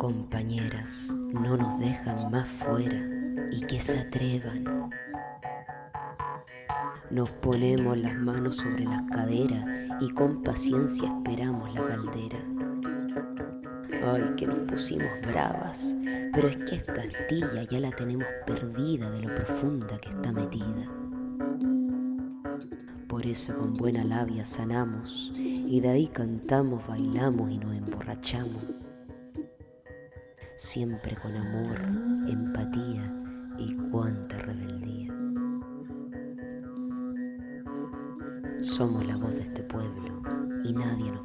Compañeras, no nos dejan más fuera y que se atrevan. Nos ponemos las manos sobre las caderas y con paciencia esperamos la caldera. Ay, que nos pusimos bravas, pero es que esta astilla ya la tenemos perdida de lo profunda que está metida. Por eso con buena labia sanamos y de ahí cantamos, bailamos y nos emborrachamos. Siempre con amor, empatía y cuánta rebeldía. Somos la voz de este pueblo y nadie nos